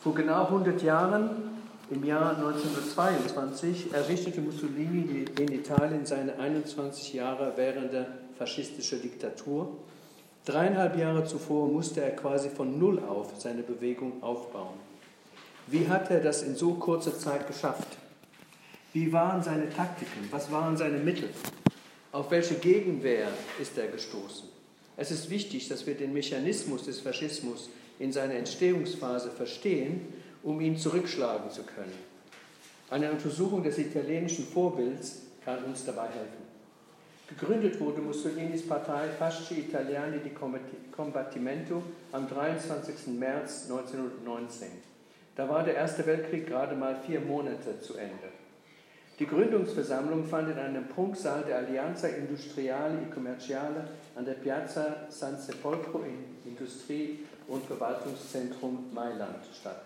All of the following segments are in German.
Vor genau 100 Jahren, im Jahr 1922, errichtete Mussolini in Italien seine 21 Jahre währende faschistische Diktatur. Dreieinhalb Jahre zuvor musste er quasi von Null auf seine Bewegung aufbauen. Wie hat er das in so kurzer Zeit geschafft? Wie waren seine Taktiken? Was waren seine Mittel? Auf welche Gegenwehr ist er gestoßen? Es ist wichtig, dass wir den Mechanismus des Faschismus in seiner Entstehungsphase verstehen, um ihn zurückschlagen zu können. Eine Untersuchung des italienischen Vorbilds kann uns dabei helfen. Gegründet wurde Mussolinis Partei Fasci Italiani di Combattimento am 23. März 1919. Da war der Erste Weltkrieg gerade mal vier Monate zu Ende. Die Gründungsversammlung fand in einem Prunksaal der Allianza Industriale e Commerciale an der Piazza San Sepolcro im Industrie- und Verwaltungszentrum Mailand statt.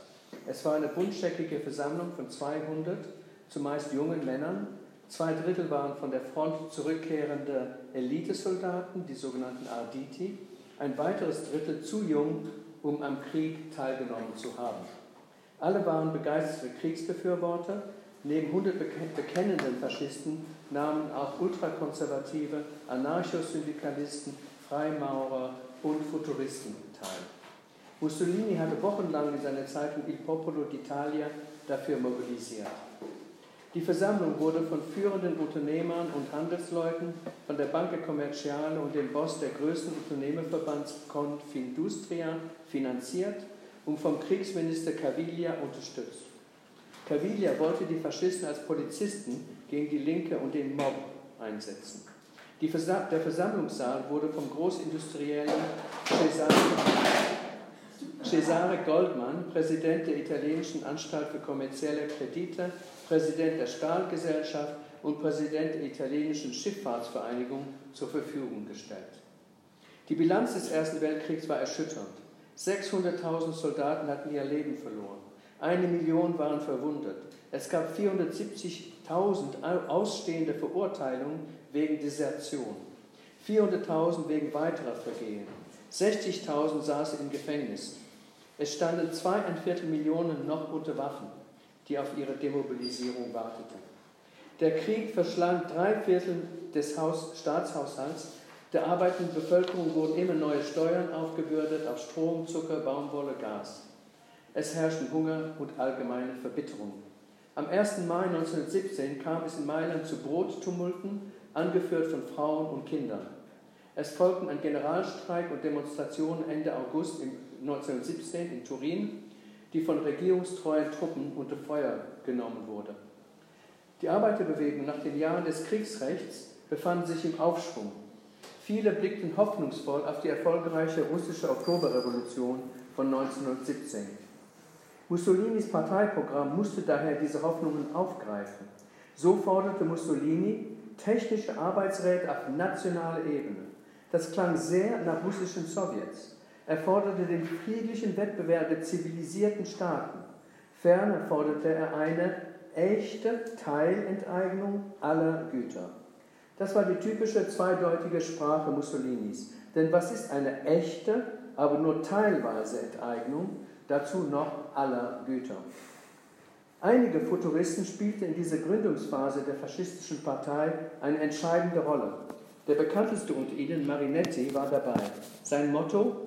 Es war eine buntscheckige Versammlung von 200, zumeist jungen Männern, Zwei Drittel waren von der Front zurückkehrende Elitesoldaten, die sogenannten Arditi, ein weiteres Drittel zu jung, um am Krieg teilgenommen zu haben. Alle waren begeisterte Kriegsbefürworter. Neben 100 bekennenden Faschisten nahmen auch ultrakonservative Anarchosyndikalisten, Freimaurer und Futuristen teil. Mussolini hatte wochenlang in seiner Zeitung Il Popolo d'Italia dafür mobilisiert. Die Versammlung wurde von führenden Unternehmern und Handelsleuten, von der Banca Commerciale und dem Boss der größten Unternehmerverbands Confindustria finanziert und vom Kriegsminister Caviglia unterstützt. Caviglia wollte die Faschisten als Polizisten gegen die Linke und den Mob einsetzen. Versa der Versammlungssaal wurde vom Großindustriellen Cesare, Cesare Goldman, Präsident der italienischen Anstalt für kommerzielle Kredite, Präsident der Stahlgesellschaft und Präsident der italienischen Schifffahrtsvereinigung zur Verfügung gestellt. Die Bilanz des Ersten Weltkriegs war erschütternd. 600.000 Soldaten hatten ihr Leben verloren. Eine Million waren verwundet. Es gab 470.000 ausstehende Verurteilungen wegen Desertion, 400.000 wegen weiterer Vergehen, 60.000 saßen in Gefängnissen. Es standen zweieinviertel Millionen noch unter Waffen die auf ihre Demobilisierung warteten. Der Krieg verschlang drei Viertel des Haus Staatshaushalts. Der arbeitenden Bevölkerung wurden immer neue Steuern aufgebürdet auf Strom, Zucker, Baumwolle, Gas. Es herrschten Hunger und allgemeine Verbitterung. Am 1. Mai 1917 kam es in Mailand zu Brottumulten, angeführt von Frauen und Kindern. Es folgten ein Generalstreik und Demonstrationen Ende August 1917 in Turin die von regierungstreuen Truppen unter Feuer genommen wurde. Die Arbeiterbewegung nach den Jahren des Kriegsrechts befand sich im Aufschwung. Viele blickten hoffnungsvoll auf die erfolgreiche russische Oktoberrevolution von 1917. Mussolinis Parteiprogramm musste daher diese Hoffnungen aufgreifen. So forderte Mussolini technische Arbeitsräte auf nationaler Ebene. Das klang sehr nach russischen Sowjets. Er forderte den friedlichen Wettbewerb der zivilisierten Staaten. Ferner forderte er eine echte Teilenteignung aller Güter. Das war die typische zweideutige Sprache Mussolinis. Denn was ist eine echte, aber nur teilweise Enteignung? Dazu noch aller Güter. Einige Futuristen spielten in dieser Gründungsphase der faschistischen Partei eine entscheidende Rolle. Der bekannteste unter ihnen, Marinetti, war dabei. Sein Motto,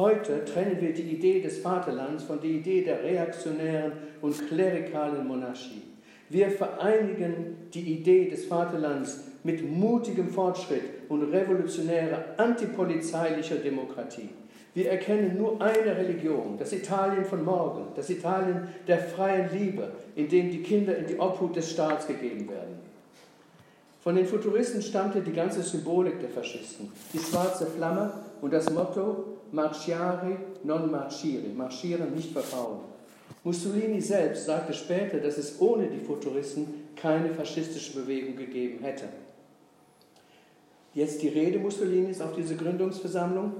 Heute trennen wir die Idee des Vaterlands von der Idee der reaktionären und klerikalen Monarchie. Wir vereinigen die Idee des Vaterlands mit mutigem Fortschritt und revolutionärer antipolizeilicher Demokratie. Wir erkennen nur eine Religion, das Italien von morgen, das Italien der freien Liebe, in dem die Kinder in die Obhut des Staats gegeben werden. Von den Futuristen stammte die ganze Symbolik der Faschisten, die schwarze Flamme und das Motto Marciare non marcire, marschieren, nicht verfaulen. Mussolini selbst sagte später, dass es ohne die Futuristen keine faschistische Bewegung gegeben hätte. Jetzt die Rede Mussolinis auf diese Gründungsversammlung.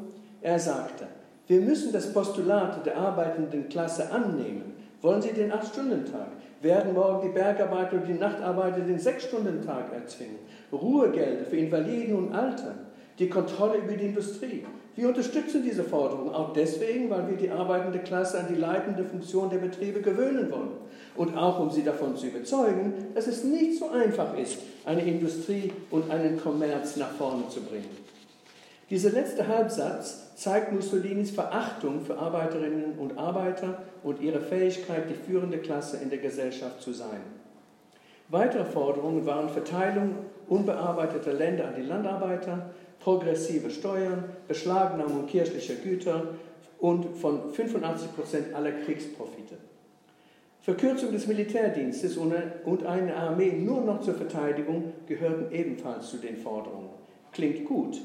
Er sagte, wir müssen das Postulat der arbeitenden Klasse annehmen. Wollen Sie den Acht-Stunden-Tag? Werden morgen die Bergarbeiter und die Nachtarbeiter den Sechs-Stunden-Tag erzwingen? Ruhegelder für Invaliden und Alten? Die Kontrolle über die Industrie? Wir unterstützen diese Forderung auch deswegen, weil wir die arbeitende Klasse an die leitende Funktion der Betriebe gewöhnen wollen und auch um sie davon zu überzeugen, dass es nicht so einfach ist, eine Industrie und einen Kommerz nach vorne zu bringen. Dieser letzte Halbsatz zeigt Mussolinis Verachtung für Arbeiterinnen und Arbeiter und ihre Fähigkeit, die führende Klasse in der Gesellschaft zu sein. Weitere Forderungen waren Verteilung unbearbeiteter Länder an die Landarbeiter, progressive Steuern, Beschlagnahmung kirchlicher Güter und von 85 Prozent aller Kriegsprofite. Verkürzung des Militärdienstes und eine Armee nur noch zur Verteidigung gehörten ebenfalls zu den Forderungen. Klingt gut,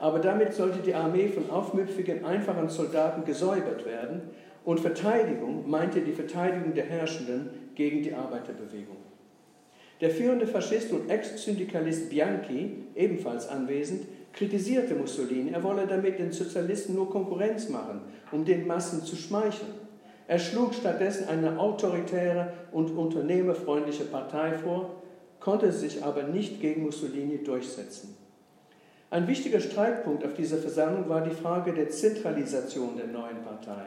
aber damit sollte die Armee von aufmüpfigen, einfachen Soldaten gesäubert werden und Verteidigung meinte die Verteidigung der Herrschenden gegen die Arbeiterbewegung. Der führende Faschist und Ex-Syndikalist Bianchi, ebenfalls anwesend, kritisierte Mussolini, er wolle damit den Sozialisten nur Konkurrenz machen, um den Massen zu schmeicheln. Er schlug stattdessen eine autoritäre und unternehmerfreundliche Partei vor, konnte sich aber nicht gegen Mussolini durchsetzen. Ein wichtiger Streitpunkt auf dieser Versammlung war die Frage der Zentralisation der neuen Partei.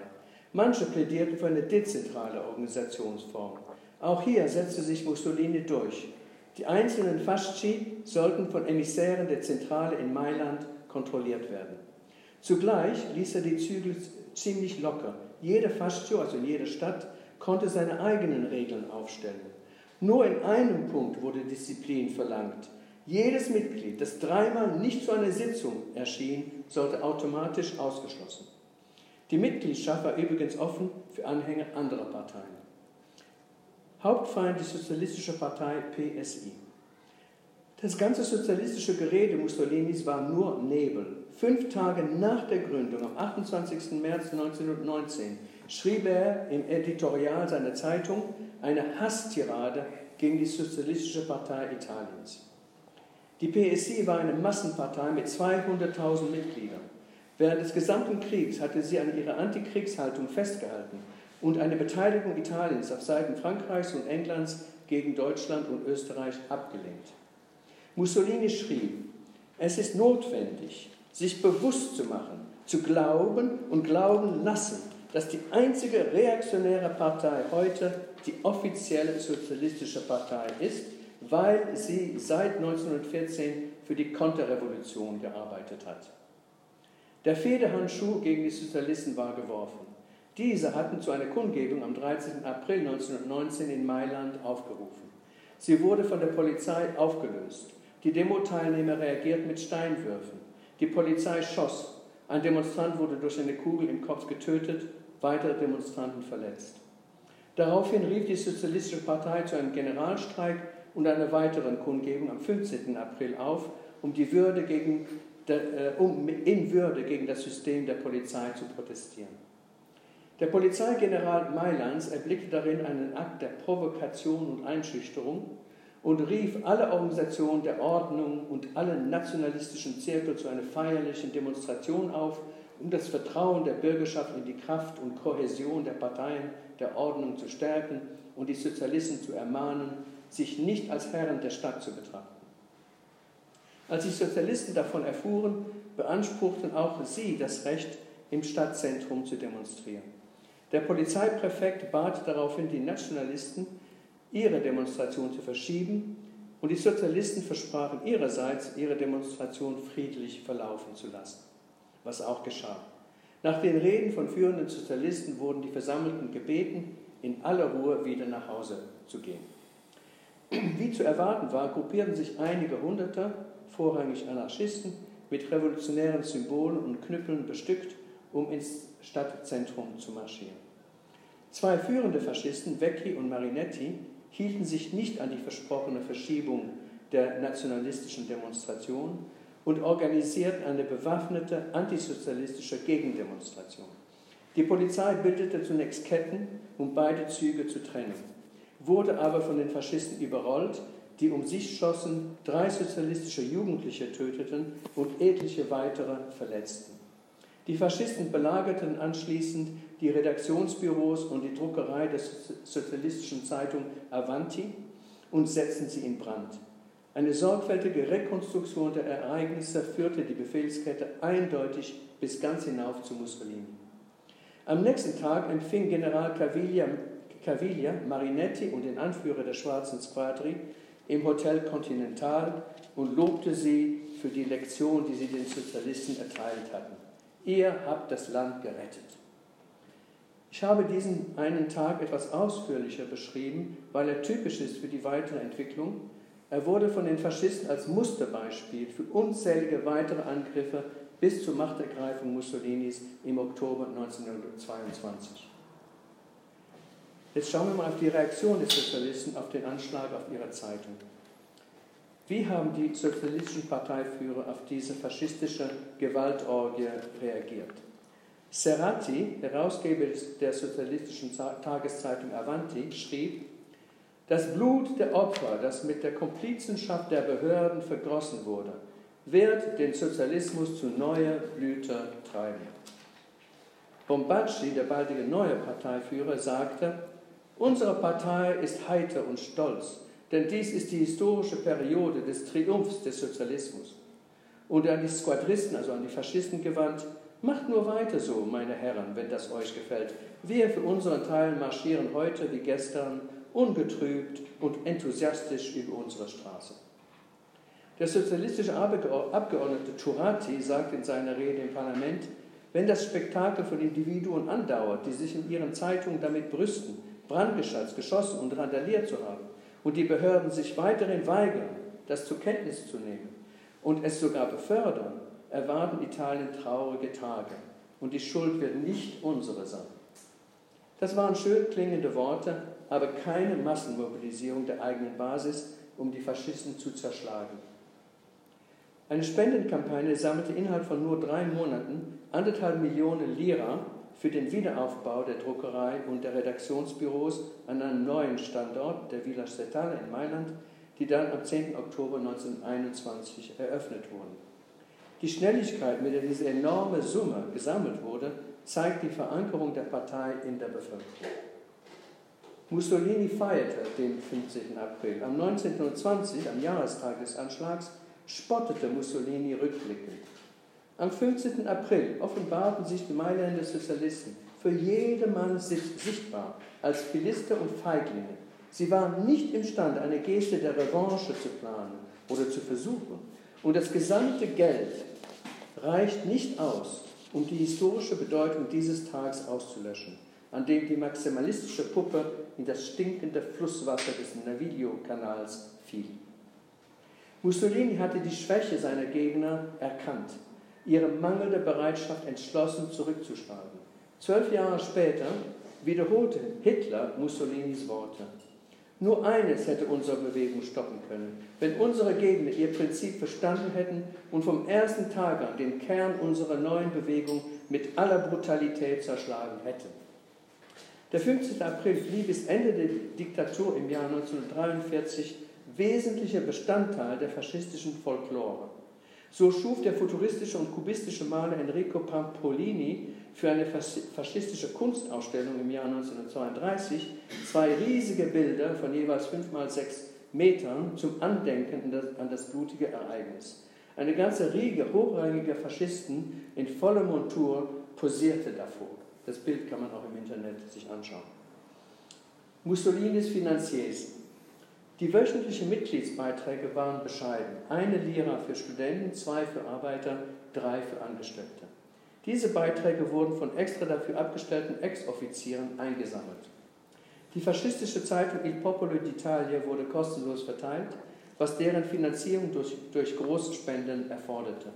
Manche plädierten für eine dezentrale Organisationsform. Auch hier setzte sich Mussolini durch. Die einzelnen Fasci sollten von Emissären der Zentrale in Mailand kontrolliert werden. Zugleich ließ er die Zügel ziemlich locker. Jede Fascio, also jede Stadt, konnte seine eigenen Regeln aufstellen. Nur in einem Punkt wurde Disziplin verlangt. Jedes Mitglied, das dreimal nicht zu einer Sitzung erschien, sollte automatisch ausgeschlossen. Die Mitgliedschaft war übrigens offen für Anhänger anderer Parteien. Hauptfeind die Sozialistische Partei PSI. Das ganze sozialistische Gerede Mussolinis war nur Nebel. Fünf Tage nach der Gründung, am 28. März 1919, schrieb er im Editorial seiner Zeitung eine Hasstirade gegen die Sozialistische Partei Italiens. Die PSI war eine Massenpartei mit 200.000 Mitgliedern. Während des gesamten Kriegs hatte sie an ihrer Antikriegshaltung festgehalten und eine Beteiligung Italiens auf Seiten Frankreichs und Englands gegen Deutschland und Österreich abgelehnt. Mussolini schrieb, es ist notwendig, sich bewusst zu machen, zu glauben und glauben lassen, dass die einzige reaktionäre Partei heute die offizielle sozialistische Partei ist, weil sie seit 1914 für die Konterrevolution gearbeitet hat. Der Federhandschuh gegen die Sozialisten war geworfen. Diese hatten zu einer Kundgebung am 13. April 1919 in Mailand aufgerufen. Sie wurde von der Polizei aufgelöst. Die Demo-Teilnehmer reagierten mit Steinwürfen. Die Polizei schoss. Ein Demonstrant wurde durch eine Kugel im Kopf getötet, weitere Demonstranten verletzt. Daraufhin rief die Sozialistische Partei zu einem Generalstreik und einer weiteren Kundgebung am 15. April auf, um, die Würde gegen, äh, um in Würde gegen das System der Polizei zu protestieren. Der Polizeigeneral Mailands erblickte darin einen Akt der Provokation und Einschüchterung und rief alle Organisationen der Ordnung und alle nationalistischen Zirkel zu einer feierlichen Demonstration auf, um das Vertrauen der Bürgerschaft in die Kraft und Kohäsion der Parteien der Ordnung zu stärken und die Sozialisten zu ermahnen, sich nicht als Herren der Stadt zu betrachten. Als die Sozialisten davon erfuhren, beanspruchten auch sie das Recht, im Stadtzentrum zu demonstrieren. Der Polizeipräfekt bat daraufhin die Nationalisten, ihre Demonstration zu verschieben und die Sozialisten versprachen ihrerseits, ihre Demonstration friedlich verlaufen zu lassen, was auch geschah. Nach den Reden von führenden Sozialisten wurden die Versammelten gebeten, in aller Ruhe wieder nach Hause zu gehen. Wie zu erwarten war, gruppierten sich einige Hunderte, vorrangig Anarchisten, mit revolutionären Symbolen und Knüppeln bestückt, um ins Stadtzentrum zu marschieren. Zwei führende Faschisten, Vecchi und Marinetti, hielten sich nicht an die versprochene Verschiebung der nationalistischen Demonstration und organisierten eine bewaffnete antisozialistische Gegendemonstration. Die Polizei bildete zunächst Ketten, um beide Züge zu trennen, wurde aber von den Faschisten überrollt, die um sich schossen, drei sozialistische Jugendliche töteten und etliche weitere verletzten. Die Faschisten belagerten anschließend die Redaktionsbüros und die Druckerei der sozialistischen Zeitung Avanti und setzten sie in Brand. Eine sorgfältige Rekonstruktion der Ereignisse führte die Befehlskette eindeutig bis ganz hinauf zu Mussolini. Am nächsten Tag empfing General Caviglia, Caviglia Marinetti und den Anführer der Schwarzen Squadri im Hotel Continental und lobte sie für die Lektion, die sie den Sozialisten erteilt hatten. Ihr habt das Land gerettet. Ich habe diesen einen Tag etwas ausführlicher beschrieben, weil er typisch ist für die weitere Entwicklung. Er wurde von den Faschisten als Musterbeispiel für unzählige weitere Angriffe bis zur Machtergreifung Mussolinis im Oktober 1922. Jetzt schauen wir mal auf die Reaktion des Sozialisten auf den Anschlag auf ihre Zeitung. Wie haben die sozialistischen Parteiführer auf diese faschistische Gewaltorgie reagiert? Serrati, Herausgeber der sozialistischen Tageszeitung Avanti, schrieb, das Blut der Opfer, das mit der Komplizenschaft der Behörden vergossen wurde, wird den Sozialismus zu neuer Blüte treiben. Bombacci, der baldige neue Parteiführer, sagte, unsere Partei ist heiter und stolz, denn dies ist die historische Periode des Triumphs des Sozialismus. Und an die Squadristen, also an die Faschisten gewandt, macht nur weiter so, meine Herren, wenn das euch gefällt. Wir für unseren Teil marschieren heute wie gestern ungetrübt und enthusiastisch über unsere Straße. Der sozialistische Abgeordnete Turati sagt in seiner Rede im Parlament, wenn das Spektakel von Individuen andauert, die sich in ihren Zeitungen damit brüsten, brandgeschatzt, geschossen und randaliert zu haben, und die Behörden sich weiterhin weigern, das zur Kenntnis zu nehmen und es sogar befördern, erwarten Italien traurige Tage und die Schuld wird nicht unsere sein. Das waren schön klingende Worte, aber keine Massenmobilisierung der eigenen Basis, um die Faschisten zu zerschlagen. Eine Spendenkampagne sammelte innerhalb von nur drei Monaten anderthalb Millionen Lira für den Wiederaufbau der Druckerei und der Redaktionsbüros an einem neuen Standort, der Villa Statale in Mailand, die dann am 10. Oktober 1921 eröffnet wurden. Die Schnelligkeit, mit der diese enorme Summe gesammelt wurde, zeigt die Verankerung der Partei in der Bevölkerung. Mussolini feierte den 15. April. Am 19. und 20., am Jahrestag des Anschlags, spottete Mussolini rückblickend. Am 15. April offenbarten sich die Mailänder Sozialisten für jedermann sichtbar als Philister und Feiglinge. Sie waren nicht imstande, eine Geste der Revanche zu planen oder zu versuchen. Und das gesamte Geld reicht nicht aus, um die historische Bedeutung dieses Tages auszulöschen, an dem die maximalistische Puppe in das stinkende Flusswasser des Naviglio-Kanals fiel. Mussolini hatte die Schwäche seiner Gegner erkannt ihre mangelnde Bereitschaft entschlossen zurückzuschlagen. Zwölf Jahre später wiederholte Hitler Mussolinis Worte. Nur eines hätte unsere Bewegung stoppen können, wenn unsere Gegner ihr Prinzip verstanden hätten und vom ersten Tag an den Kern unserer neuen Bewegung mit aller Brutalität zerschlagen hätten. Der 15. April blieb bis Ende der Diktatur im Jahr 1943 wesentlicher Bestandteil der faschistischen Folklore. So schuf der futuristische und kubistische Maler Enrico Pampolini für eine faschistische Kunstausstellung im Jahr 1932 zwei riesige Bilder von jeweils fünf mal sechs Metern zum Andenken an das blutige Ereignis. Eine ganze Riege hochrangiger Faschisten in voller Montur posierte davor. Das Bild kann man auch im Internet sich anschauen. Mussolinis Finanziers. Die wöchentlichen Mitgliedsbeiträge waren bescheiden. Eine Lira für Studenten, zwei für Arbeiter, drei für Angestellte. Diese Beiträge wurden von extra dafür abgestellten Ex-Offizieren eingesammelt. Die faschistische Zeitung Il Popolo d'Italia wurde kostenlos verteilt, was deren Finanzierung durch, durch Großspenden erforderte.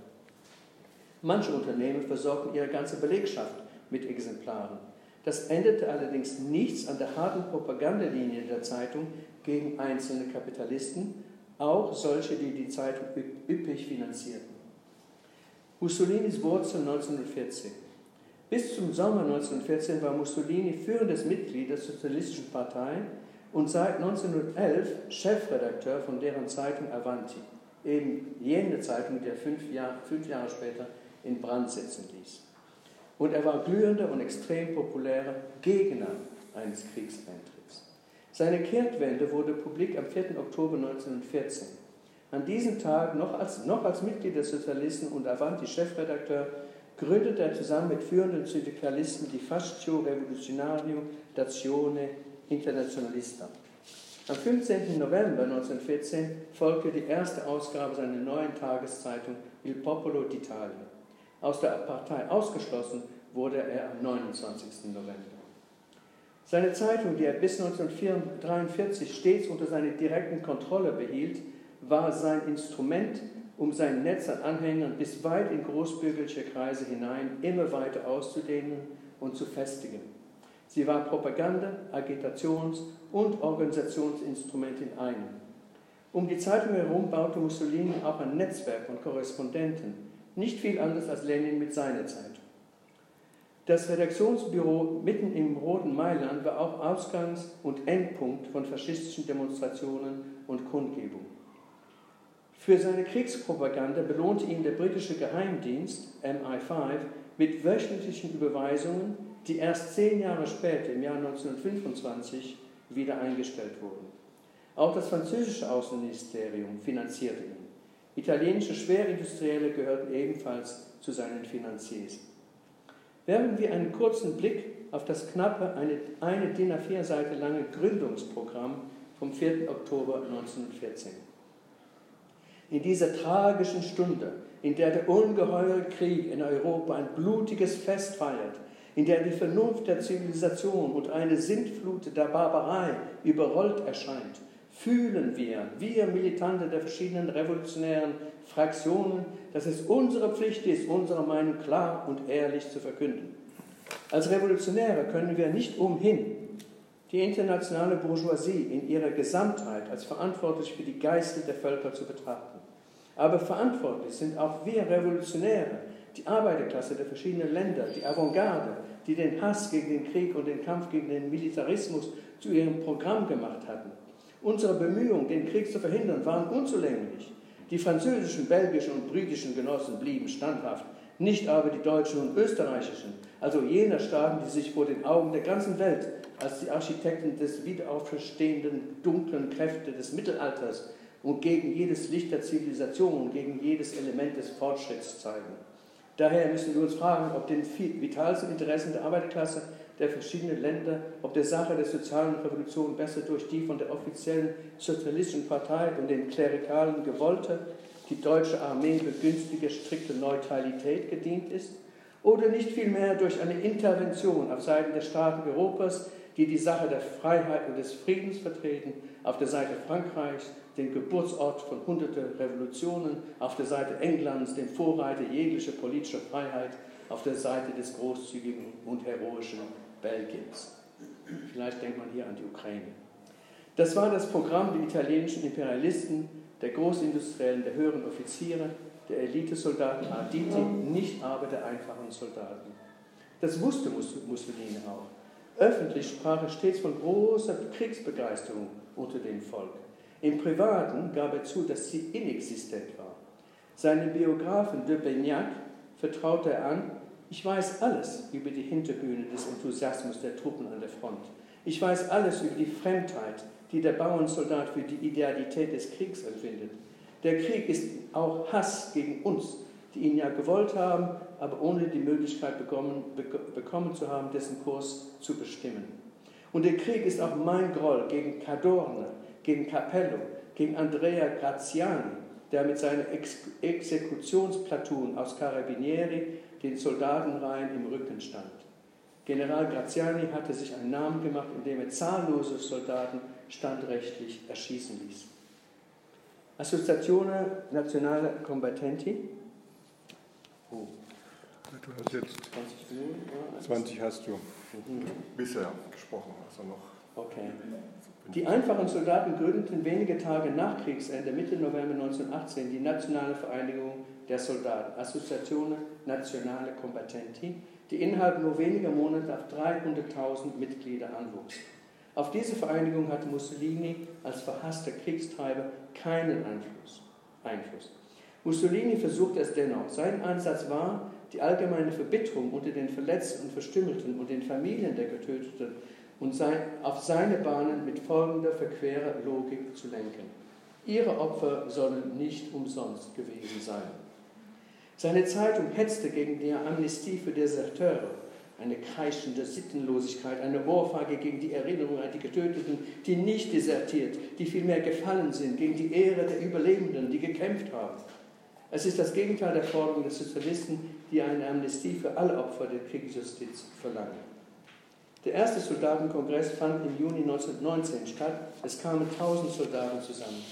Manche Unternehmen versorgten ihre ganze Belegschaft mit Exemplaren. Das änderte allerdings nichts an der harten Propagandalinie der Zeitung, gegen einzelne Kapitalisten, auch solche, die die Zeitung üppig finanzierten. Mussolinis Wurzel 1914. Bis zum Sommer 1914 war Mussolini führendes Mitglied der Sozialistischen Partei und seit 1911 Chefredakteur von deren Zeitung Avanti, eben jene Zeitung, die er fünf, Jahr, fünf Jahre später in Brand setzen ließ. Und er war glühender und extrem populärer Gegner eines Kriegseintritts. Seine Kehrtwende wurde publik am 4. Oktober 1914. An diesem Tag, noch als, noch als Mitglied der Sozialisten und Avanti-Chefredakteur, gründete er zusammen mit führenden Syndikalisten die Fascio Revolutionario d'Azione Internazionalista. Am 15. November 1914 folgte die erste Ausgabe seiner neuen Tageszeitung Il Popolo d'Italia. Aus der Partei ausgeschlossen wurde er am 29. November. Seine Zeitung, die er bis 1943 stets unter seiner direkten Kontrolle behielt, war sein Instrument, um sein Netz an Anhängern bis weit in großbürgerliche Kreise hinein immer weiter auszudehnen und zu festigen. Sie war Propaganda, Agitations- und Organisationsinstrument in einem. Um die Zeitung herum baute Mussolini auch ein Netzwerk von Korrespondenten, nicht viel anders als Lenin mit seiner Zeitung. Das Redaktionsbüro mitten im roten Mailand war auch Ausgangs- und Endpunkt von faschistischen Demonstrationen und Kundgebungen. Für seine Kriegspropaganda belohnte ihn der britische Geheimdienst MI5 mit wöchentlichen Überweisungen, die erst zehn Jahre später, im Jahr 1925, wieder eingestellt wurden. Auch das französische Außenministerium finanzierte ihn. Italienische Schwerindustrielle gehörten ebenfalls zu seinen Finanziers werfen wir einen kurzen Blick auf das knappe, eine, eine DIN A4-Seite lange Gründungsprogramm vom 4. Oktober 1914. In dieser tragischen Stunde, in der der ungeheure Krieg in Europa ein blutiges Fest feiert, in der die Vernunft der Zivilisation und eine Sintflut der Barbarei überrollt erscheint, fühlen wir, wir Militante der verschiedenen revolutionären Fraktionen, dass es unsere Pflicht ist, unsere Meinung klar und ehrlich zu verkünden. Als Revolutionäre können wir nicht umhin, die internationale Bourgeoisie in ihrer Gesamtheit als verantwortlich für die Geißel der Völker zu betrachten. Aber verantwortlich sind auch wir Revolutionäre, die Arbeiterklasse der verschiedenen Länder, die Avantgarde, die den Hass gegen den Krieg und den Kampf gegen den Militarismus zu ihrem Programm gemacht hatten Unsere Bemühungen, den Krieg zu verhindern, waren unzulänglich. Die französischen, belgischen und britischen Genossen blieben standhaft, nicht aber die deutschen und österreichischen, also jener Staaten, die sich vor den Augen der ganzen Welt als die Architekten des wiederauferstehenden dunklen Kräfte des Mittelalters und gegen jedes Licht der Zivilisation und gegen jedes Element des Fortschritts zeigen. Daher müssen wir uns fragen, ob den vitalsten Interessen der Arbeiterklasse der verschiedenen Länder, ob der Sache der sozialen Revolution besser durch die von der offiziellen sozialistischen Partei und den Klerikalen gewollte, die deutsche Armee begünstige strikte Neutralität gedient ist, oder nicht vielmehr durch eine Intervention auf Seiten der Staaten Europas, die die Sache der Freiheit und des Friedens vertreten, auf der Seite Frankreichs, den Geburtsort von hunderten Revolutionen, auf der Seite Englands, den Vorreiter jeglicher politischer Freiheit, auf der Seite des großzügigen und heroischen Belgiens. Vielleicht denkt man hier an die Ukraine. Das war das Programm der italienischen Imperialisten, der Großindustriellen, der höheren Offiziere, der Elitesoldaten Arditi, nicht aber der einfachen Soldaten. Das wusste Mussolini auch. Öffentlich sprach er stets von großer Kriegsbegeisterung unter dem Volk. Im Privaten gab er zu, dass sie inexistent war. Seinem Biografen de Beignac vertraute er an, ich weiß alles über die Hinterbühne des Enthusiasmus der Truppen an der Front. Ich weiß alles über die Fremdheit, die der Bauernsoldat für die Idealität des Kriegs empfindet. Der Krieg ist auch Hass gegen uns, die ihn ja gewollt haben, aber ohne die Möglichkeit bekommen, bekommen zu haben, dessen Kurs zu bestimmen. Und der Krieg ist auch mein Groll gegen Cadorna, gegen Capello, gegen Andrea Graziani, der mit seiner Ex Exekutionsplatoon aus Carabinieri den Soldatenreihen im Rücken stand. General Graziani hatte sich einen Namen gemacht, indem er zahllose Soldaten standrechtlich erschießen ließ. Associazione Nazionale Combattenti. Oh. Du hast jetzt 20 Minuten. 20 hast du mhm. bisher gesprochen, also noch. Okay. Die einfachen Soldaten gründeten wenige Tage nach Kriegsende, Mitte November 1918, die Nationale Vereinigung der Soldaten, Associazione Nazionale Combattenti, die innerhalb nur weniger Monate auf 300.000 Mitglieder anwuchs. Auf diese Vereinigung hatte Mussolini als verhasster Kriegstreiber keinen Einfluss. Einfluss. Mussolini versuchte es dennoch. Sein Ansatz war, die allgemeine Verbitterung unter den Verletzten und Verstümmelten und den Familien der Getöteten und sein, auf seine Bahnen mit folgender verquerer Logik zu lenken. Ihre Opfer sollen nicht umsonst gewesen sein. Seine Zeitung hetzte gegen die Amnestie für Deserteure, eine kreischende Sittenlosigkeit, eine Ohrfeige gegen die Erinnerung an die Getöteten, die nicht desertiert, die vielmehr gefallen sind, gegen die Ehre der Überlebenden, die gekämpft haben. Es ist das Gegenteil der Forderung der Sozialisten, die eine Amnestie für alle Opfer der Kriegsjustiz verlangen. Der erste Soldatenkongress fand im Juni 1919 statt. Es kamen tausend Soldaten zusammen.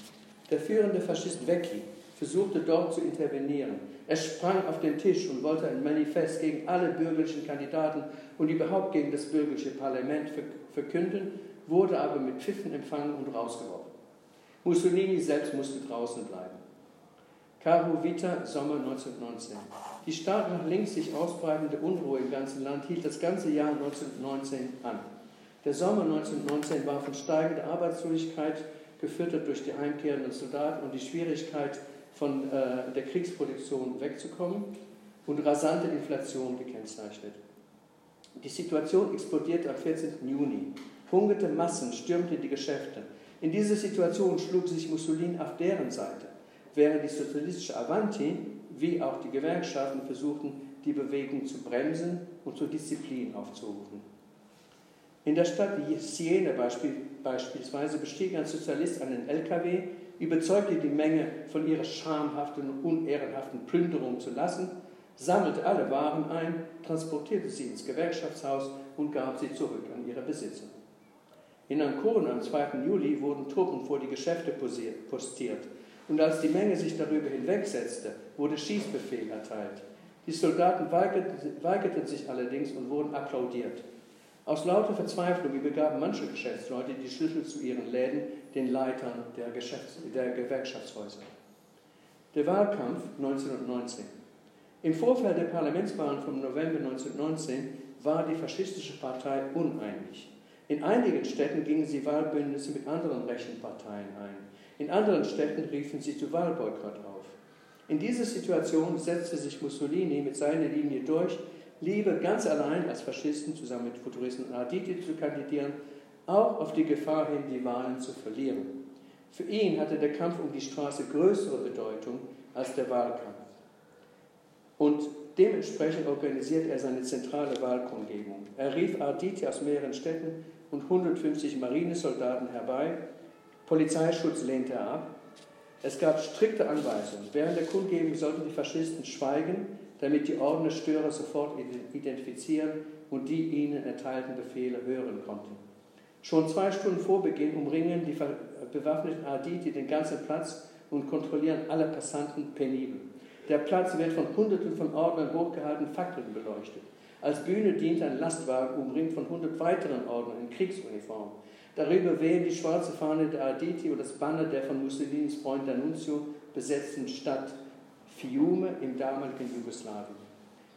Der führende Faschist Vecchi versuchte dort zu intervenieren. Er sprang auf den Tisch und wollte ein Manifest gegen alle bürgerlichen Kandidaten und überhaupt gegen das bürgerliche Parlament verkünden, wurde aber mit Pfiffen empfangen und rausgeworfen. Mussolini selbst musste draußen bleiben. Caro Vita, Sommer 1919. Die stark nach links sich ausbreitende Unruhe im ganzen Land hielt das ganze Jahr 1919 an. Der Sommer 1919 war von steigender Arbeitslosigkeit, gefüttert durch die heimkehrenden Soldaten und die Schwierigkeit, von äh, der Kriegsproduktion wegzukommen und rasante Inflation gekennzeichnet. Die Situation explodierte am 14. Juni. Hungerte Massen stürmten die Geschäfte. In dieser Situation schlug sich Mussolini auf deren Seite, während die sozialistische Avanti wie auch die Gewerkschaften versuchten, die Bewegung zu bremsen und zur Disziplin aufzurufen. In der Stadt Siena beispielsweise bestieg ein Sozialist einen LKW, überzeugte die Menge, von ihrer schamhaften und unehrenhaften Plünderung zu lassen, sammelte alle Waren ein, transportierte sie ins Gewerkschaftshaus und gab sie zurück an ihre Besitzer. In Ancona am 2. Juli wurden Truppen vor die Geschäfte postiert und als die Menge sich darüber hinwegsetzte, wurde Schießbefehl erteilt. Die Soldaten weigerten, weigerten sich allerdings und wurden applaudiert. Aus lauter Verzweiflung übergaben manche Geschäftsleute die Schlüssel zu ihren Läden den Leitern der, Geschäfts-, der Gewerkschaftshäuser. Der Wahlkampf 1919. Im Vorfeld der Parlamentswahlen vom November 1919 war die faschistische Partei uneinig. In einigen Städten gingen sie Wahlbündnisse mit anderen rechten Parteien ein. In anderen Städten riefen sie zu Wahlboykott auf. In dieser Situation setzte sich Mussolini mit seiner Linie durch, lieber ganz allein als Faschisten zusammen mit Futuristen Arditi zu kandidieren, auch auf die Gefahr hin, die Wahlen zu verlieren. Für ihn hatte der Kampf um die Straße größere Bedeutung als der Wahlkampf. Und dementsprechend organisiert er seine zentrale Wahlkundgebung. Er rief Arditi aus mehreren Städten und 150 Marinesoldaten herbei. Polizeischutz lehnte er ab. Es gab strikte Anweisungen. Während der Kundgebung sollten die Faschisten schweigen, damit die Ordnerstörer sofort identifizieren und die ihnen erteilten Befehle hören konnten. Schon zwei Stunden vor Beginn umringen die bewaffneten Aditi den ganzen Platz und kontrollieren alle Passanten penibel. Der Platz wird von Hunderten von Ordnern hochgehalten, Fackeln beleuchtet. Als Bühne dient ein Lastwagen, umringt von hundert weiteren Ordnern in Kriegsuniform. Darüber wehen die schwarze Fahne der Aditi und das Banner der von Mussolinis Freund D'Annunzio besetzten Stadt Fiume im damaligen Jugoslawien.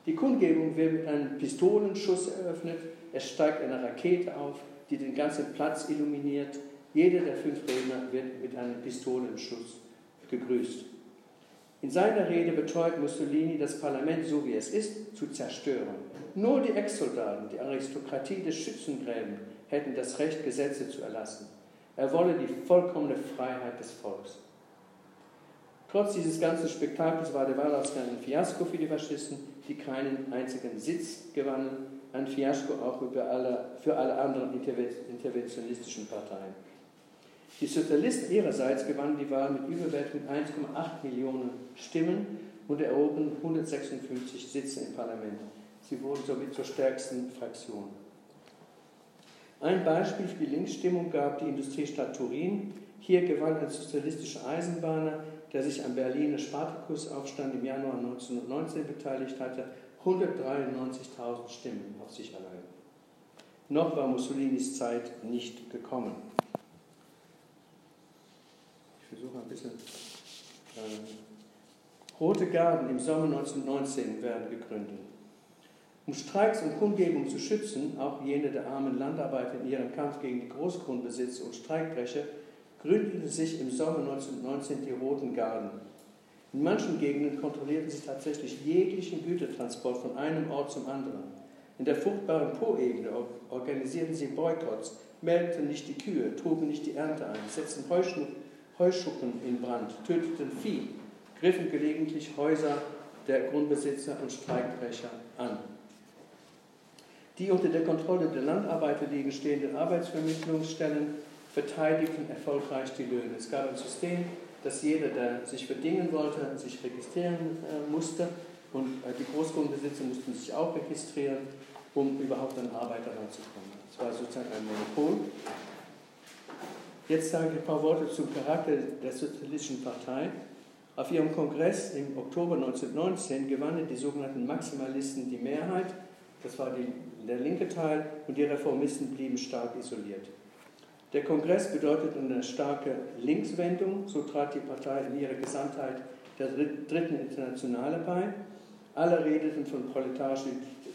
Die Kundgebung wird mit einem Pistolenschuss eröffnet. Es steigt eine Rakete auf, die den ganzen Platz illuminiert. Jeder der fünf Redner wird mit einem Pistolenschuss gegrüßt. In seiner Rede beteuert Mussolini, das Parlament, so wie es ist, zu zerstören. Nur die Ex-Soldaten, die Aristokratie des Schützengräben, hätten das Recht, Gesetze zu erlassen. Er wolle die vollkommene Freiheit des Volks. Trotz dieses ganzen Spektakels war der Wahlausgang ein Fiasko für die Faschisten, die keinen einzigen Sitz gewannen. Ein Fiasko auch alle, für alle anderen interventionistischen Parteien. Die Sozialisten ihrerseits gewannen die Wahl mit überwältigend 1,8 Millionen Stimmen und eroberten 156 Sitze im Parlament. Sie wurden somit zur stärksten Fraktion. Ein Beispiel für die Linksstimmung gab die Industriestadt Turin. Hier gewann ein sozialistischer Eisenbahner der sich am Berliner Spartakusaufstand im Januar 1919 beteiligt hatte, 193.000 Stimmen auf sich allein. Noch war Mussolinis Zeit nicht gekommen. Ich versuche ein bisschen. Äh, Rote Garden im Sommer 1919 werden gegründet. Um Streiks und Kundgebungen zu schützen, auch jene der armen Landarbeiter in ihrem Kampf gegen die Großgrundbesitzer und Streikbrecher, gründeten sich im Sommer 1919 die Roten Garden. In manchen Gegenden kontrollierten sie tatsächlich jeglichen Gütertransport von einem Ort zum anderen. In der fruchtbaren Po-Ebene organisierten sie Boykotts, meldeten nicht die Kühe, trugen nicht die Ernte ein, setzten Heuschuppen in Brand, töteten Vieh, griffen gelegentlich Häuser der Grundbesitzer und Streikbrecher an. Die unter der Kontrolle der Landarbeiter liegen stehenden Arbeitsvermittlungsstellen verteidigten erfolgreich die Löhne. Es gab ein System, dass jeder, der sich verdingen wollte, sich registrieren äh, musste und äh, die Großgrundbesitzer mussten sich auch registrieren, um überhaupt an Arbeiter ranzukommen. Es war sozusagen ein Monopol. Jetzt sage ich ein paar Worte zum Charakter der Sozialistischen Partei. Auf ihrem Kongress im Oktober 1919 gewannen die sogenannten Maximalisten die Mehrheit, das war die, der linke Teil, und die Reformisten blieben stark isoliert. Der Kongress bedeutete eine starke Linkswendung, so trat die Partei in ihrer Gesamtheit der Dritten Internationale bei. Alle redeten von proletarischer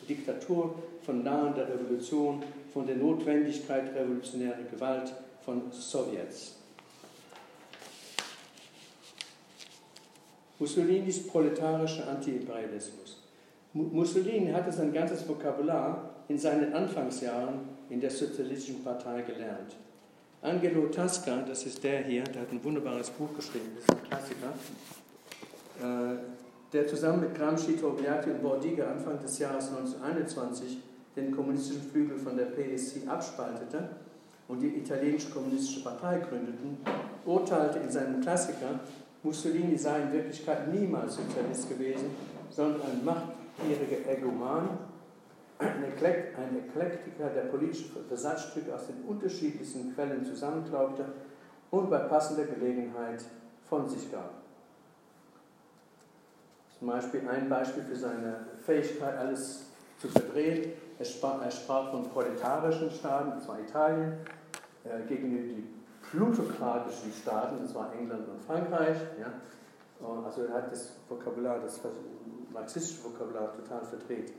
Diktatur, von nahender Revolution, von der Notwendigkeit revolutionärer Gewalt, von Sowjets. Mussolinis proletarischer Antiimperialismus. Mussolini hatte sein ganzes Vokabular in seinen Anfangsjahren in der Sozialistischen Partei gelernt. Angelo Tasca, das ist der hier, der hat ein wunderbares Buch geschrieben, das ist ein Klassiker, äh, der zusammen mit Gramsci, Togliatti und Bordiga Anfang des Jahres 1921 den kommunistischen Flügel von der PSC abspaltete und die italienische kommunistische Partei gründeten, urteilte in seinem Klassiker Mussolini sei in Wirklichkeit niemals Sozialist gewesen, sondern ein machtgieriger Egoman, ein, Eklektiker, der politische Versatzstücke aus den unterschiedlichsten Quellen zusammenklaubte und bei passender Gelegenheit von sich gab. Zum Beispiel ein Beispiel für seine Fähigkeit, alles zu verdrehen. Er sprach, er sprach von proletarischen Staaten, das war Italien, äh, gegenüber die plutokratischen Staaten, das war England und Frankreich. Ja? Also er hat das Vokabular, das marxistische Vokabular total verdreht.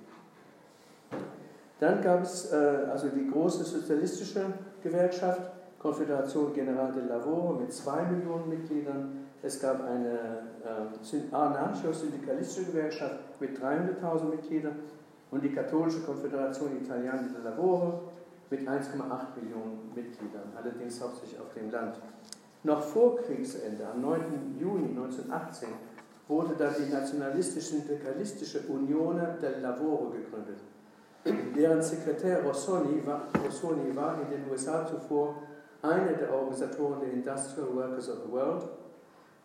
Dann gab es äh, also die große sozialistische Gewerkschaft, Konföderation General del Lavoro mit zwei Millionen Mitgliedern. Es gab eine äh, anarcho-syndikalistische Gewerkschaft mit 300.000 Mitgliedern und die katholische Konföderation Italiana del Lavoro mit 1,8 Millionen Mitgliedern, allerdings hauptsächlich auf dem Land. Noch vor Kriegsende, am 9. Juni 1918, wurde dann die nationalistisch-syndikalistische Unione del Lavoro gegründet. Deren Sekretär Rossoni war, Rossoni war in den USA zuvor einer der Organisatoren der Industrial Workers of the World.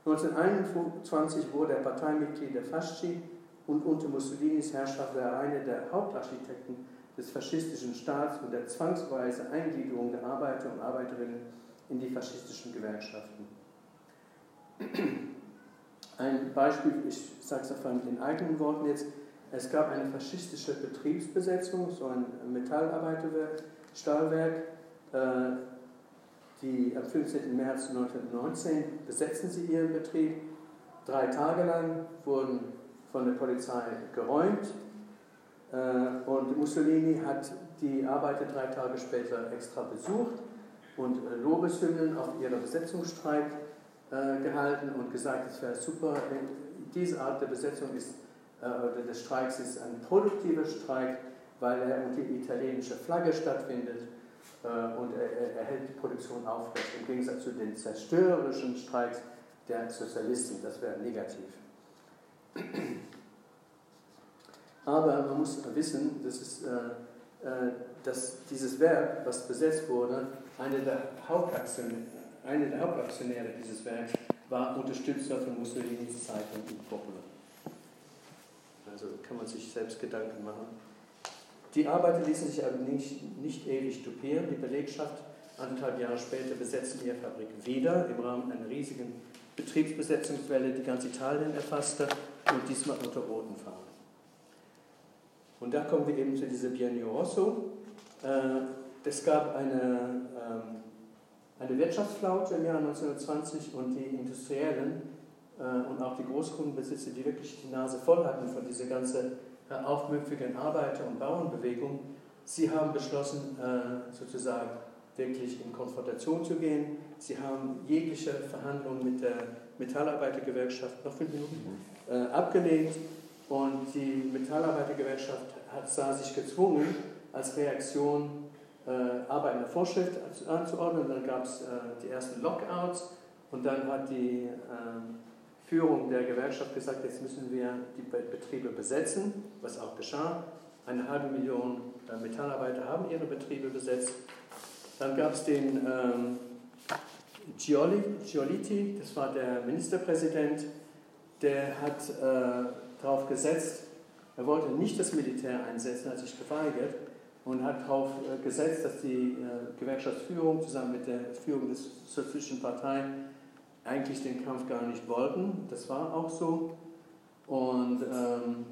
1921 wurde er Parteimitglied der Fasci und unter Mussolinis Herrschaft war er einer der Hauptarchitekten des faschistischen Staats und der zwangsweise Eingliederung der Arbeiter und Arbeiterinnen in die faschistischen Gewerkschaften. Ein Beispiel, ich sage es einfach in eigenen Worten jetzt, es gab eine faschistische Betriebsbesetzung, so ein Metallarbeiterwerk, Stahlwerk, äh, die am 15. März 1919 besetzten sie ihren Betrieb. Drei Tage lang wurden von der Polizei geräumt, äh, und Mussolini hat die Arbeiter drei Tage später extra besucht und äh, Lobeshymnen auf ihren Besetzungsstreik gehalten und gesagt, es wäre super, diese Art der Besetzung ist, oder des Streiks ist ein produktiver Streik, weil er unter italienischer Flagge stattfindet und er, er hält die Produktion aufrecht, im Gegensatz zu den zerstörerischen Streiks der Sozialisten, das wäre negativ. Aber man muss wissen, dass, es, äh, äh, dass dieses Werk, was besetzt wurde, eine der, Hauptaktionäre, eine der Hauptaktionäre dieses Werks war Unterstützer von Mussolinis Zeitung und Popular. Also kann man sich selbst Gedanken machen. Die Arbeiter ließen sich aber nicht, nicht ewig dupieren. Die Belegschaft anderthalb Jahre später besetzte ihre Fabrik wieder im Rahmen einer riesigen Betriebsbesetzungswelle, die ganz Italien erfasste und diesmal unter roten Farben. Und da kommen wir eben zu dieser Biennio Rosso. Äh, es gab eine, ähm, eine Wirtschaftsflaute im Jahr 1920 und die Industriellen und auch die Großkundenbesitzer, die wirklich die Nase voll hatten von dieser ganzen äh, aufmüpfigen Arbeiter- und Bauernbewegung, sie haben beschlossen, sozusagen wirklich in Konfrontation zu gehen. Sie haben jegliche Verhandlungen mit der Metallarbeitergewerkschaft, noch fünf Minuten, abgelehnt und die Metallarbeitergewerkschaft hat, sah sich gezwungen, als Reaktion äh, Arbeit in der Vorschrift anzuordnen. Dann gab es äh, die ersten Lockouts Und dann hat die äh, Führung der Gewerkschaft gesagt, jetzt müssen wir die Betriebe besetzen, was auch geschah. Eine halbe Million äh, Metallarbeiter haben ihre Betriebe besetzt. Dann gab es den ähm, Giolitti, das war der Ministerpräsident, der hat äh, darauf gesetzt, er wollte nicht das Militär einsetzen, hat sich geweigert und hat darauf äh, gesetzt, dass die äh, Gewerkschaftsführung zusammen mit der Führung der Sozialistischen Partei eigentlich den Kampf gar nicht wollten. Das war auch so. Und ähm,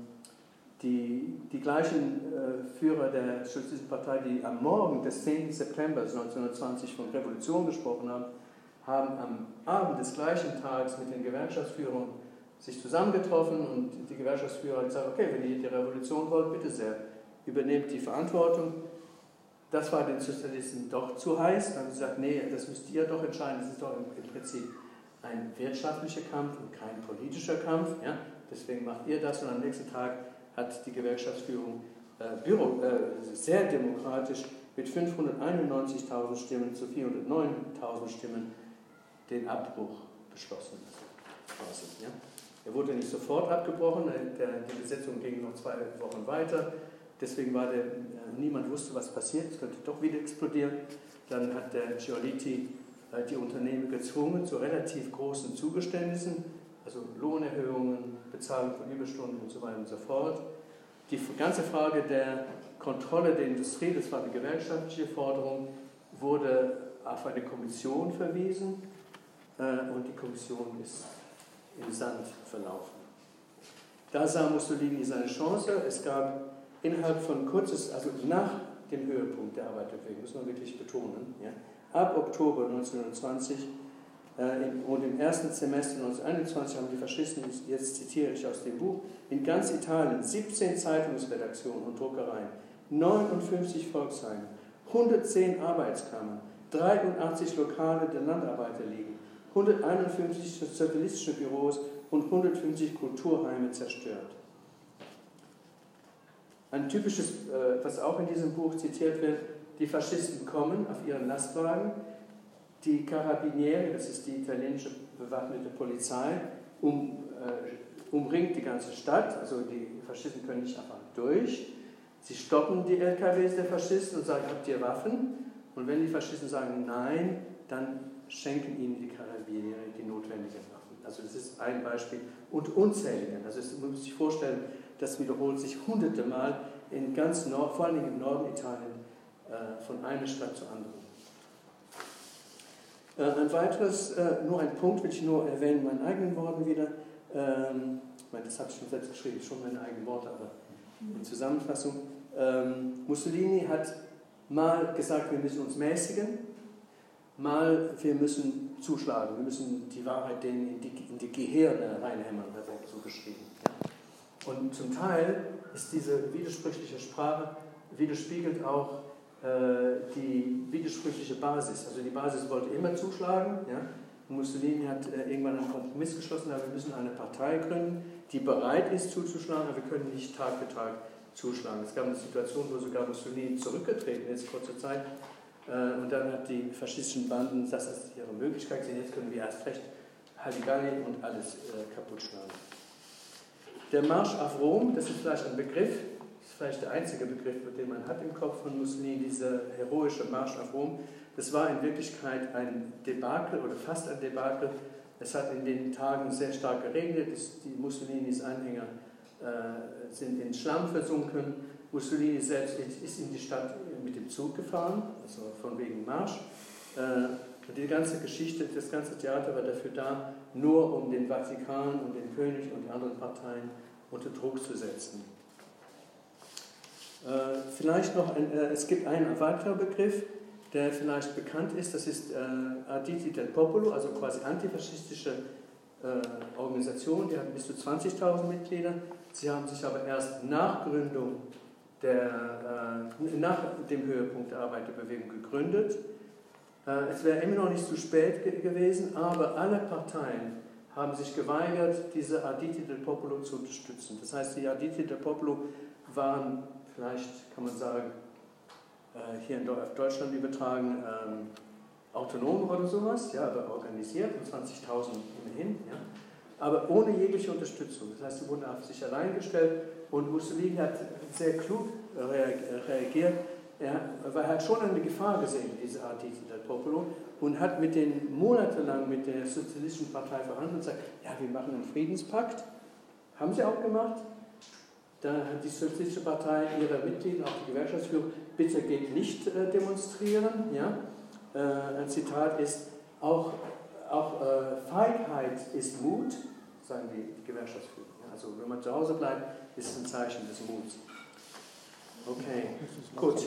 die, die gleichen äh, Führer der Sozialistischen Partei, die am Morgen des 10. September 1920 von Revolution gesprochen haben, haben am Abend des gleichen Tages mit den Gewerkschaftsführern sich zusammengetroffen und die Gewerkschaftsführer haben gesagt, okay, wenn ihr die Revolution wollt, bitte sehr, übernehmt die Verantwortung. Das war den Sozialisten doch zu heiß. Dann haben sie gesagt, nee, das müsst ihr doch entscheiden, das ist doch im Prinzip ein wirtschaftlicher Kampf und kein politischer Kampf. Ja? Deswegen macht ihr das und am nächsten Tag hat die Gewerkschaftsführung äh, Büro, äh, sehr demokratisch mit 591.000 Stimmen zu 409.000 Stimmen den Abbruch beschlossen. Ja? Er wurde nicht sofort abgebrochen, der, die Besetzung ging noch zwei Wochen weiter. Deswegen war der, äh, niemand wusste, was passiert, es könnte doch wieder explodieren. Dann hat der Giolitti äh, die Unternehmen gezwungen zu relativ großen Zugeständnissen, also Lohnerhöhungen, Bezahlung von Überstunden und so weiter und so fort. Die ganze Frage der Kontrolle der Industrie, das war die gewerkschaftliche Forderung, wurde auf eine Kommission verwiesen äh, und die Kommission ist im Sand verlaufen. Da sah Mussolini seine Chance. Es gab innerhalb von kurzes, also nach dem Höhepunkt der Arbeiterbewegung, muss man wirklich betonen, ja, ab Oktober 1920 äh, und im ersten Semester 1921 haben die Faschisten, jetzt zitiere ich aus dem Buch, in ganz Italien 17 Zeitungsredaktionen und Druckereien, 59 Volksheime, 110 Arbeitskammern, 83 Lokale der Landarbeiter liegen, 151 sozialistische Büros und 150 Kulturheime zerstört. Ein typisches, äh, was auch in diesem Buch zitiert wird, die Faschisten kommen auf ihren Lastwagen, die Carabinieri, das ist die italienische bewaffnete Polizei, um, äh, umringt die ganze Stadt, also die Faschisten können nicht einfach durch. Sie stoppen die LKWs der Faschisten und sagen, habt ihr Waffen? Und wenn die Faschisten sagen nein, dann schenken ihnen die Carabinieri die notwendigen Waffen. Also das ist ein Beispiel und unzählige. Also man muss sich vorstellen, das wiederholt sich hunderte Mal in ganz Nord, vor allem im Norden Italien, äh, von einer Stadt zur anderen. Äh, ein weiteres, äh, nur ein Punkt will ich nur erwähnen, meinen eigenen Worten wieder. Ähm, das habe ich schon selbst geschrieben, schon meine eigenen Worte, aber in Zusammenfassung. Ähm, Mussolini hat mal gesagt, wir müssen uns mäßigen, mal wir müssen zuschlagen, wir müssen die Wahrheit denen in die, in die Gehirne reinhämmern, hat er so geschrieben. Und zum Teil ist diese widersprüchliche Sprache widerspiegelt auch äh, die widersprüchliche Basis. Also die Basis wollte immer zuschlagen. Ja? Mussolini hat äh, irgendwann einen Kompromiss geschlossen, aber wir müssen eine Partei gründen, die bereit ist zuzuschlagen, aber wir können nicht Tag für Tag zuschlagen. Es gab eine Situation, wo sogar Mussolini zurückgetreten ist, kurze Zeit, äh, und dann hat die faschistischen Banden das als ihre Möglichkeit gesehen, jetzt können wir erst recht Halligalli und alles kaputt schlagen. Der Marsch auf Rom, das ist vielleicht ein Begriff, vielleicht der einzige Begriff, den man hat im Kopf von Mussolini, dieser heroische Marsch auf Rom. Das war in Wirklichkeit ein Debakel oder fast ein Debakel. Es hat in den Tagen sehr stark geregnet, die Mussolinis Anhänger äh, sind in Schlamm versunken. Mussolini selbst ist in die Stadt mit dem Zug gefahren, also von wegen Marsch. Äh, und die ganze Geschichte, das ganze Theater war dafür da, nur um den Vatikan und den König und die anderen Parteien unter Druck zu setzen. Äh, vielleicht noch, ein, äh, es gibt einen weiterer Begriff, der vielleicht bekannt ist, das ist äh, Aditi del Popolo, also quasi antifaschistische Organisation, die hat bis zu 20.000 Mitglieder. Sie haben sich aber erst nach Gründung der, nach dem Höhepunkt der Arbeiterbewegung gegründet. Es wäre immer noch nicht zu spät ge gewesen, aber alle Parteien haben sich geweigert, diese Aditi del Popolo zu unterstützen. Das heißt, die Aditi del Popolo waren vielleicht kann man sagen, äh, hier in Deutschland übertragen, ähm, autonom oder sowas, ja, aber organisiert, und 20.000 immerhin, ja, aber ohne jegliche Unterstützung. Das heißt, sie wurden auf sich allein gestellt und Mussolini hat sehr klug reagiert. Er, weil er hat schon eine Gefahr gesehen, diese Art del Popolo, und hat mit den monatelang mit der Sozialistischen Partei verhandelt und gesagt, ja, wir machen einen Friedenspakt. Haben sie auch gemacht. Da hat die Sozialistische Partei ihre Mitglieder, auch die Gewerkschaftsführung, bitte geht nicht äh, demonstrieren. Ja? Äh, ein Zitat ist, auch, auch äh, Feigheit ist Mut, sagen die, die Gewerkschaftsführer. Ja? Also wenn man zu Hause bleibt, ist es ein Zeichen des Muts. Okay, gut.